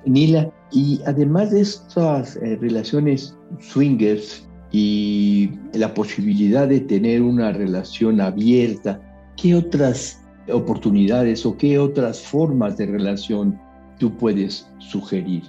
Nila, y además de estas eh, relaciones swingers y la posibilidad de tener una relación abierta, ¿qué otras oportunidades o qué otras formas de relación tú puedes sugerir?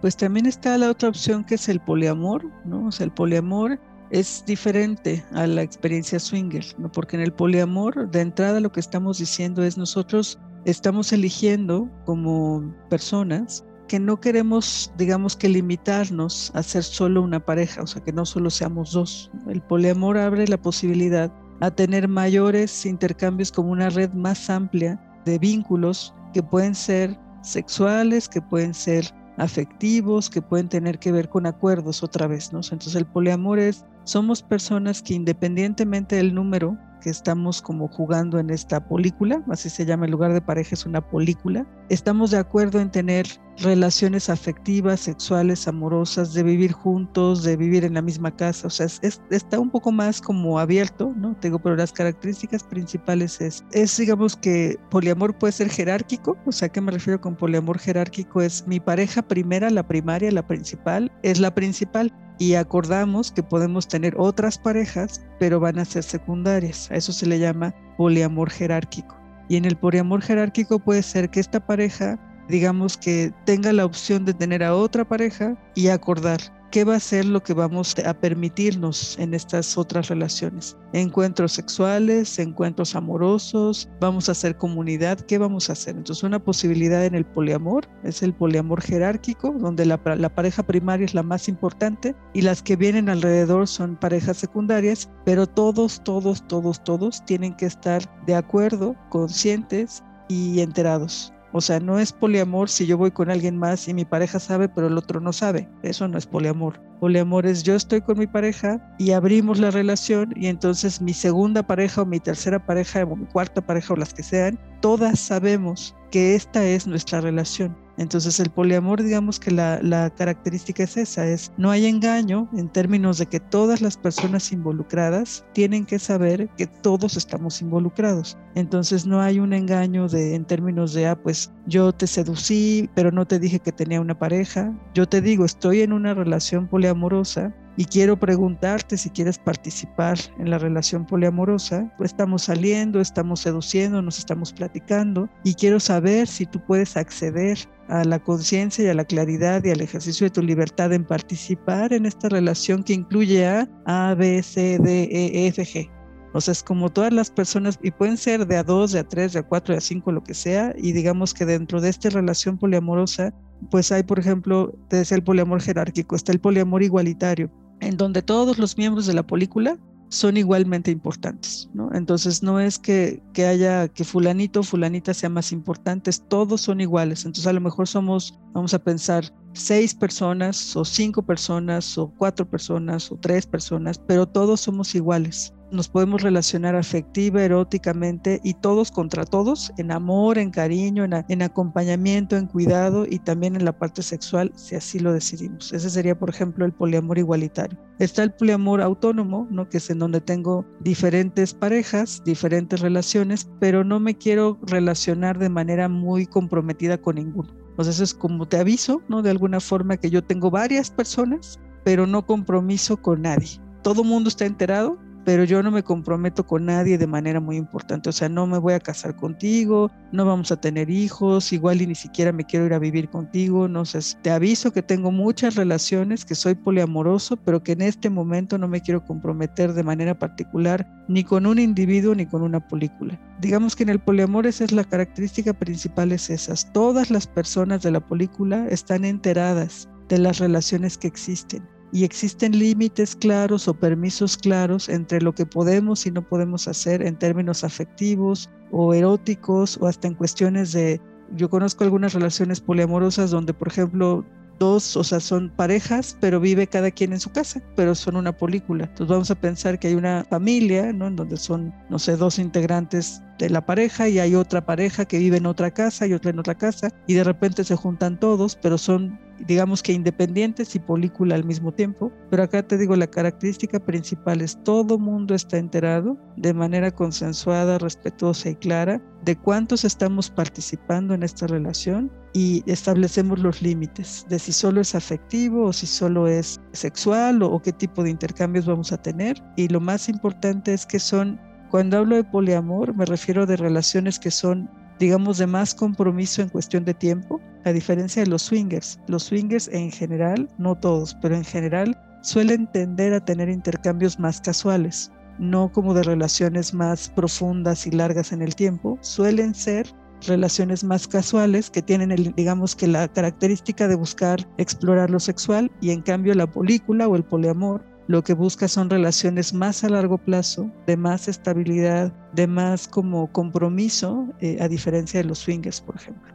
Pues también está la otra opción que es el poliamor, ¿no? O sea, el poliamor es diferente a la experiencia swinger, ¿no? Porque en el poliamor, de entrada lo que estamos diciendo es nosotros estamos eligiendo como personas que no queremos, digamos que limitarnos a ser solo una pareja, o sea, que no solo seamos dos. El poliamor abre la posibilidad a tener mayores intercambios como una red más amplia de vínculos que pueden ser sexuales, que pueden ser afectivos, que pueden tener que ver con acuerdos otra vez. Entonces el poliamor es, somos personas que independientemente del número que estamos como jugando en esta película, así se llama el lugar de pareja, es una película. Estamos de acuerdo en tener relaciones afectivas, sexuales, amorosas, de vivir juntos, de vivir en la misma casa, o sea, está un poco más como abierto, ¿no? Tengo, pero las características principales es, es, digamos que poliamor puede ser jerárquico, o sea, ¿qué me refiero con poliamor jerárquico? Es mi pareja primera, la primaria, la principal, es la principal y acordamos que podemos tener otras parejas, pero van a ser secundarias. A eso se le llama poliamor jerárquico. Y en el poliamor jerárquico puede ser que esta pareja, digamos que tenga la opción de tener a otra pareja y acordar ¿Qué va a ser lo que vamos a permitirnos en estas otras relaciones? Encuentros sexuales, encuentros amorosos, vamos a hacer comunidad, ¿qué vamos a hacer? Entonces una posibilidad en el poliamor es el poliamor jerárquico, donde la, la pareja primaria es la más importante y las que vienen alrededor son parejas secundarias, pero todos, todos, todos, todos tienen que estar de acuerdo, conscientes y enterados. O sea, no es poliamor si yo voy con alguien más y mi pareja sabe, pero el otro no sabe. Eso no es poliamor. Poliamor es yo estoy con mi pareja y abrimos la relación y entonces mi segunda pareja o mi tercera pareja o mi cuarta pareja o las que sean, todas sabemos que esta es nuestra relación entonces el poliamor, digamos que la, característica es esa, es no hay engaño en términos de que todas las personas involucradas tienen que saber que todos estamos involucrados. Entonces no hay un engaño de, en términos de, ah, pues yo te seducí, pero no te dije que tenía una pareja. Yo te digo, estoy en una relación poliamorosa y quiero preguntarte si quieres participar en la relación poliamorosa. Estamos saliendo, estamos seduciendo, nos estamos platicando y quiero saber si tú puedes acceder a la conciencia y a la claridad y al ejercicio de tu libertad en participar en esta relación que incluye a A, B, C, D, E, F, G. O sea, es como todas las personas, y pueden ser de a dos, de a tres, de a cuatro, de a cinco, lo que sea, y digamos que dentro de esta relación poliamorosa, pues hay, por ejemplo, decía el poliamor jerárquico, está el poliamor igualitario, en donde todos los miembros de la película son igualmente importantes. Entonces no es que, que haya que fulanito o fulanita sea más importantes, todos son iguales. Entonces a lo mejor somos, vamos a pensar, seis personas o cinco personas o cuatro personas o tres personas, pero todos somos iguales nos podemos relacionar afectiva, eróticamente y todos contra todos, en amor, en cariño, en, acompañamiento, en cuidado y también en la parte sexual, si así lo decidimos. Ese sería, por ejemplo, el poliamor igualitario. Está el poliamor autónomo, ¿no? que es en donde tengo diferentes parejas, diferentes relaciones, pero no me quiero relacionar de manera muy comprometida con ninguno. Sea, eso es como te aviso, ¿no? De alguna forma que yo tengo varias personas, pero no compromiso con nadie. Todo mundo está enterado, pero yo no me comprometo con nadie de manera muy importante. O sea, no me voy a casar contigo, no vamos a tener hijos, igual y ni siquiera me quiero ir a vivir contigo. No sé, te aviso que tengo muchas relaciones, que soy poliamoroso, pero que en este momento no me quiero comprometer de manera particular ni con un individuo ni con una película. Digamos que en el poliamor esa es la característica principal, es esas. Todas las personas de la película están enteradas de las relaciones que existen y existen límites claros o permisos claros entre lo que podemos y no podemos hacer en términos afectivos o eróticos o hasta en cuestiones de, yo conozco algunas relaciones poliamorosas donde, por ejemplo, dos, o sea, son parejas, pero vive cada quien en su casa, pero son una película. Entonces vamos a pensar que hay una familia, ¿no? En donde son, no sé, dos integrantes de la pareja y hay otra pareja que vive en otra casa y otra en otra casa y de repente se juntan todos, pero son digamos que independientes y película al mismo tiempo. Pero acá te digo, la característica principal es todo mundo está enterado de manera consensuada, respetuosa y clara de cuántos estamos participando en esta relación y establecemos los límites de si solo es afectivo o si solo es sexual o, qué tipo de intercambios vamos a tener. Y lo más importante es que son cuando hablo de poliamor, me refiero de relaciones que son, digamos, de más compromiso en cuestión de tiempo, a diferencia de los swingers. Los swingers en general, no todos, pero en general, suelen tender a tener intercambios más casuales, no como de relaciones más profundas y largas en el tiempo, suelen ser relaciones más casuales que tienen el, digamos que la característica de buscar explorar lo sexual y en cambio la película o el poliamor lo que busca son relaciones más a largo plazo, de más estabilidad, de más como compromiso, eh, a diferencia de los swingers, por ejemplo.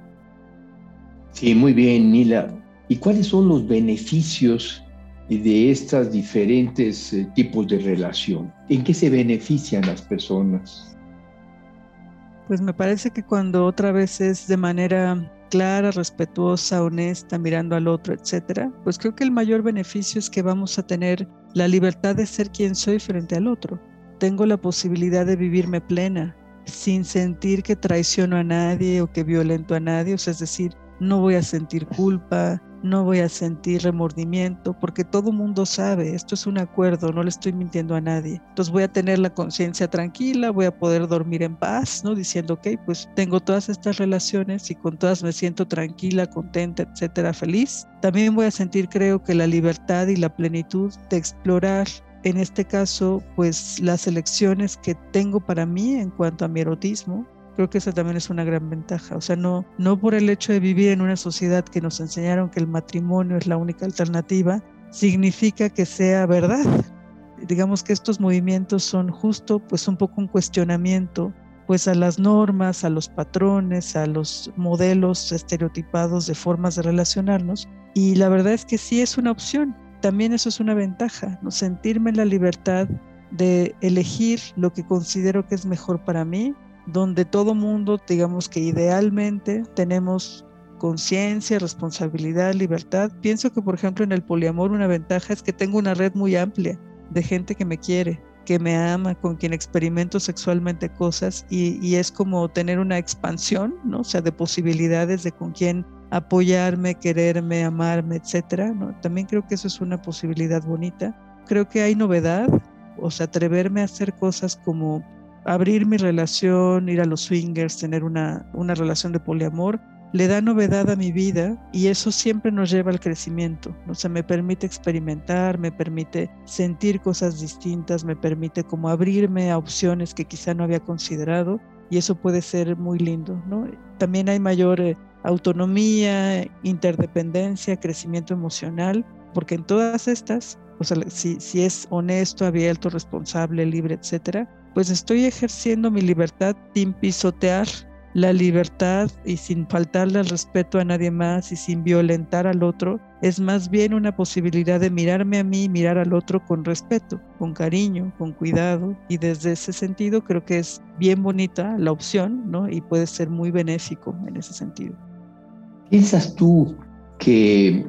Sí, muy bien, Nila. ¿Y cuáles son los beneficios de estos diferentes eh, tipos de relación? ¿En qué se benefician las personas? Pues me parece que cuando otra vez es de manera clara, respetuosa, honesta, mirando al otro, etcétera, pues creo que el mayor beneficio es que vamos a tener la libertad de ser quien soy frente al otro. Tengo la posibilidad de vivirme plena, sin sentir que traiciono a nadie o que violento a nadie, o sea, es decir, no voy a sentir culpa, no voy a sentir remordimiento, porque todo mundo sabe, esto es un acuerdo, no le estoy mintiendo a nadie. Entonces voy a tener la conciencia tranquila, voy a poder dormir en paz, ¿no? Diciendo, ok, pues tengo todas estas relaciones y con todas me siento tranquila, contenta, etcétera, feliz. También voy a sentir, creo que la libertad y la plenitud de explorar en este caso, pues las elecciones que tengo para mí en cuanto a mi erotismo, Creo que esa también es una gran ventaja. O sea, no, no por el hecho de vivir en una sociedad que nos enseñaron que el matrimonio es la única alternativa, significa que sea verdad. Digamos que estos movimientos son justo pues un poco un cuestionamiento pues a las normas, a los patrones, a los modelos estereotipados de formas de relacionarnos. Y la verdad es que sí es una opción. También eso es una ventaja, ¿no? sentirme en la libertad de elegir lo que considero que es mejor para mí donde todo mundo, digamos que idealmente tenemos conciencia, responsabilidad, libertad. Pienso que, por ejemplo, en el poliamor una ventaja es que tengo una red muy amplia de gente que me quiere, que me ama, con quien experimento sexualmente cosas y, es como tener una expansión, ¿no? O sea, de posibilidades de con quién apoyarme, quererme, amarme, etcétera. También creo que eso es una posibilidad bonita. creo que hay novedad, o sea, atreverme a hacer cosas como abrir mi relación, ir a los swingers, tener una, una relación de poliamor, le da novedad a mi vida y eso siempre nos lleva al crecimiento. O sea, me permite experimentar, me permite sentir cosas distintas, me permite como abrirme a opciones que quizá no había considerado y eso puede ser muy lindo. ¿no? También hay mayor eh, autonomía, interdependencia, crecimiento emocional, porque en todas estas, o sea, si, si es honesto, abierto, responsable, libre, etcétera, pues estoy ejerciendo mi libertad sin pisotear la libertad y sin faltarle al respeto a nadie más y sin violentar al otro, es más bien una posibilidad de mirarme a mí y mirar al otro con respeto, con cariño, con cuidado. Y desde ese sentido creo que es bien bonita la opción, ¿no? Y puede ser muy benéfico en ese sentido. ¿Piensas tú que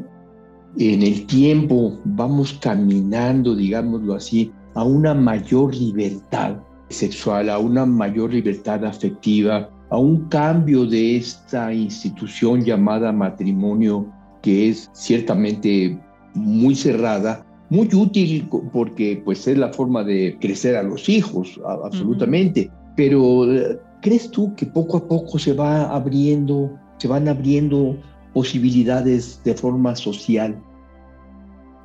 en el tiempo vamos caminando, digámoslo así, a una mayor libertad sexual, a una mayor libertad afectiva, a un cambio de esta institución llamada matrimonio, que es ciertamente muy cerrada, muy útil porque pues es la forma de crecer a los hijos, absolutamente. Pero ¿crees tú que poco a poco se va abriendo, se van abriendo posibilidades de forma social?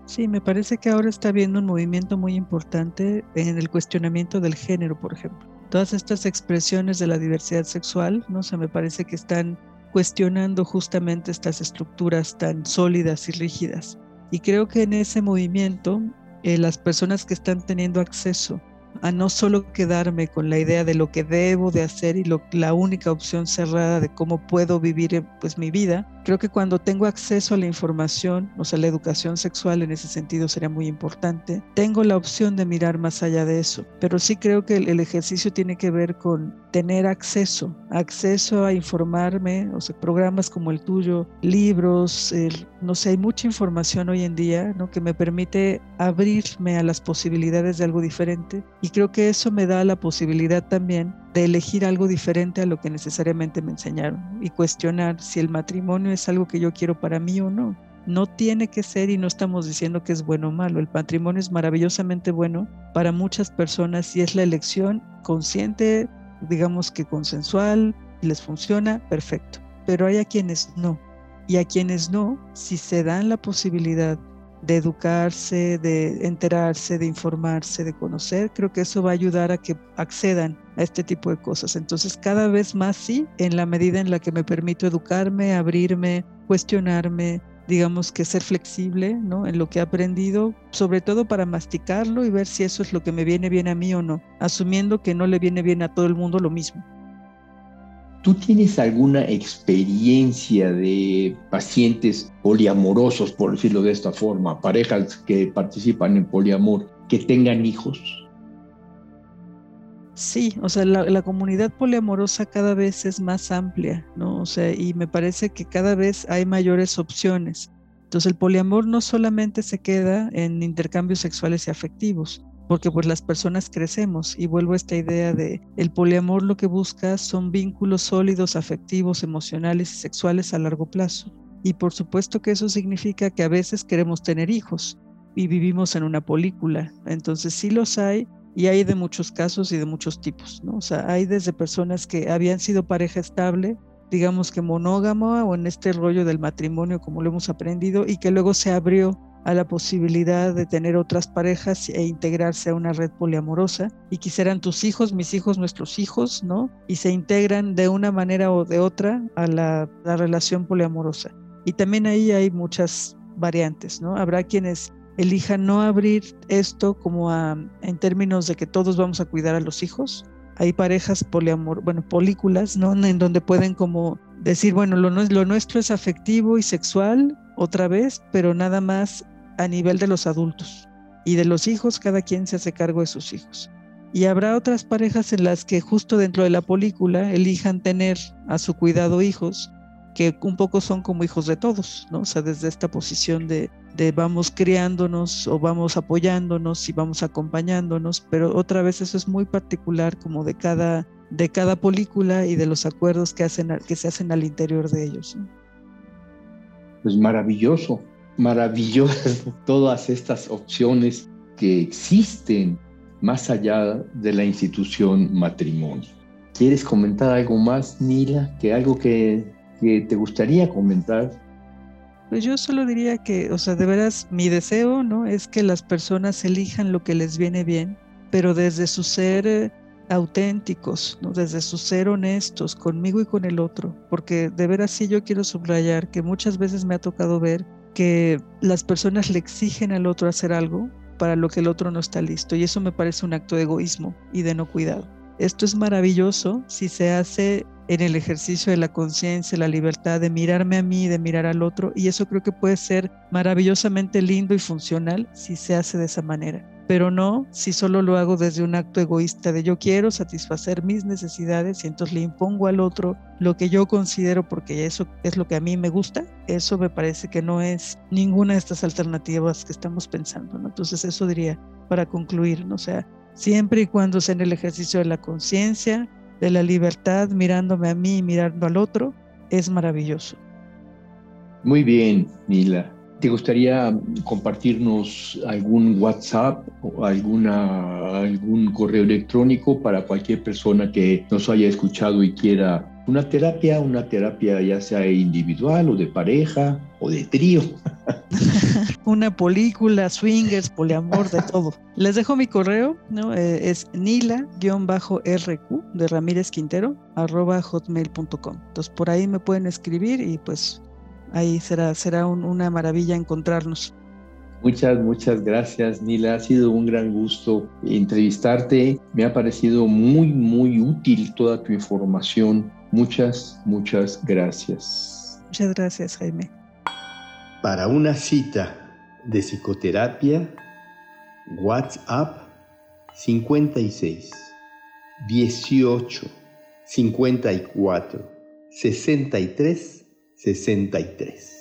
Sí, me parece que ahora está habiendo un movimiento muy importante en el cuestionamiento del género, por ejemplo todas estas expresiones de la diversidad sexual, ¿no? se me parece que están cuestionando justamente estas estructuras tan sólidas y rígidas. Y creo que en ese movimiento, eh, las personas que están teniendo acceso a no solo quedarme con la idea de lo que debo de hacer y lo, la única opción cerrada de cómo puedo vivir eh, pues mi vida. Creo que cuando tengo acceso a la información, o sea, la educación sexual en ese sentido sería muy importante, tengo la opción de mirar más allá de eso. Pero sí creo que el, el ejercicio tiene que ver con tener acceso, acceso a informarme, o sea, programas como el tuyo, libros, no sé, hay mucha información hoy en día, ¿no? Que me permite abrirme a las posibilidades de algo diferente y creo que eso me da la posibilidad también de elegir algo diferente a lo que necesariamente me enseñaron y cuestionar si el matrimonio es algo que yo quiero para mí o no. No tiene que ser y no estamos diciendo que es bueno o malo. El matrimonio es maravillosamente bueno para muchas personas y es la elección consciente, digamos que consensual, y les funciona, perfecto. Pero hay a quienes no. Y a quienes no, si se dan la posibilidad de educarse, de enterarse, de informarse, de conocer, creo que eso va a ayudar a que accedan a este tipo de cosas. Entonces, cada vez más sí, en la medida en la que me permito educarme, abrirme, cuestionarme, digamos que ser flexible ¿no? en lo que he aprendido, sobre todo para masticarlo y ver si eso es lo que me viene bien a mí o no, asumiendo que no le viene bien a todo el mundo lo mismo. ¿Tú tienes alguna experiencia de pacientes poliamorosos, por decirlo de esta forma, parejas que participan en poliamor, que tengan hijos? Sí, o sea, la, comunidad poliamorosa cada vez es más amplia, ¿no? O sea, y me parece que cada vez hay mayores opciones. Entonces, el poliamor no solamente se queda en intercambios sexuales y afectivos, porque pues las personas crecemos y vuelvo a esta idea de el poliamor lo que busca son vínculos sólidos, afectivos, emocionales y sexuales a largo plazo. Y por supuesto que eso significa que a veces queremos tener hijos y vivimos en una película. Entonces sí los hay y hay de muchos casos y de muchos tipos, ¿no? O sea, hay desde personas que habían sido pareja estable, digamos que monógama o en este rollo del matrimonio como lo hemos aprendido y que luego se abrió a la posibilidad de tener otras parejas e integrarse a una red poliamorosa y quisieran tus hijos, mis hijos, nuestros hijos, ¿no? Y se integran de una manera o de otra a la, la relación poliamorosa. Y también ahí hay muchas variantes, ¿no? Habrá quienes elijan no abrir esto como en términos de que todos vamos a cuidar a los hijos. Hay parejas poliamor, bueno, películas, ¿no? En donde pueden como decir, bueno, lo, lo nuestro es afectivo y sexual otra vez, pero nada más a nivel de los adultos. Y de los hijos, cada quien se hace cargo de sus hijos. Y habrá otras parejas en las que justo dentro de la película elijan tener a su cuidado hijos, que un poco son como hijos de todos, ¿no? O sea, desde esta posición de, de vamos criándonos o vamos apoyándonos y vamos acompañándonos, pero otra vez eso es muy particular como de cada, de cada película y de los acuerdos que, hacen, que se hacen al interior de ellos. Pues maravilloso maravillosas todas estas opciones que existen más allá de la institución matrimonio. ¿Quieres comentar algo más, Nila? ¿Que algo que, que te gustaría comentar? Pues yo solo diría que, o sea, de veras, mi deseo, ¿no? Es que las personas elijan lo que les viene bien, pero desde su ser eh, auténticos, ¿no? Desde su ser honestos conmigo y con el otro, porque de veras sí yo quiero subrayar que muchas veces me ha tocado ver que las personas le exigen al otro hacer algo para lo que el otro no está listo y eso me parece un acto de egoísmo y de no cuidado. Esto es maravilloso si se hace en el ejercicio de la conciencia, la libertad de mirarme a mí, de mirar al otro, y eso creo que puede ser maravillosamente lindo y funcional si se hace de esa manera pero no si solo lo hago desde un acto egoísta de yo quiero satisfacer mis necesidades y entonces le impongo al otro lo que yo considero porque eso es lo que a mí me gusta, eso me parece que no es ninguna de estas alternativas que estamos pensando. ¿no? Entonces eso diría para concluir, ¿no? o sea, siempre y cuando sea en el ejercicio de la conciencia, de la libertad, mirándome a mí y mirando al otro, es maravilloso. Muy bien, Mila. ¿Te gustaría compartirnos algún WhatsApp o alguna, algún correo electrónico para cualquier persona que nos haya escuchado y quiera una terapia, una terapia ya sea individual o de pareja o de trío? una película, swingers, poliamor, de todo. Les dejo mi correo, ¿no? Eh, es nila-rq de Ramírez Quintero, arroba hotmail.com. Entonces por ahí me pueden escribir y pues ahí será, será una maravilla encontrarnos. Muchas, muchas gracias, Nila. Ha sido un gran gusto entrevistarte. Me ha parecido muy, muy útil toda tu información. Muchas, muchas gracias. Muchas gracias, Jaime. Para una cita de psicoterapia, WhatsApp 56 18 54 63 63.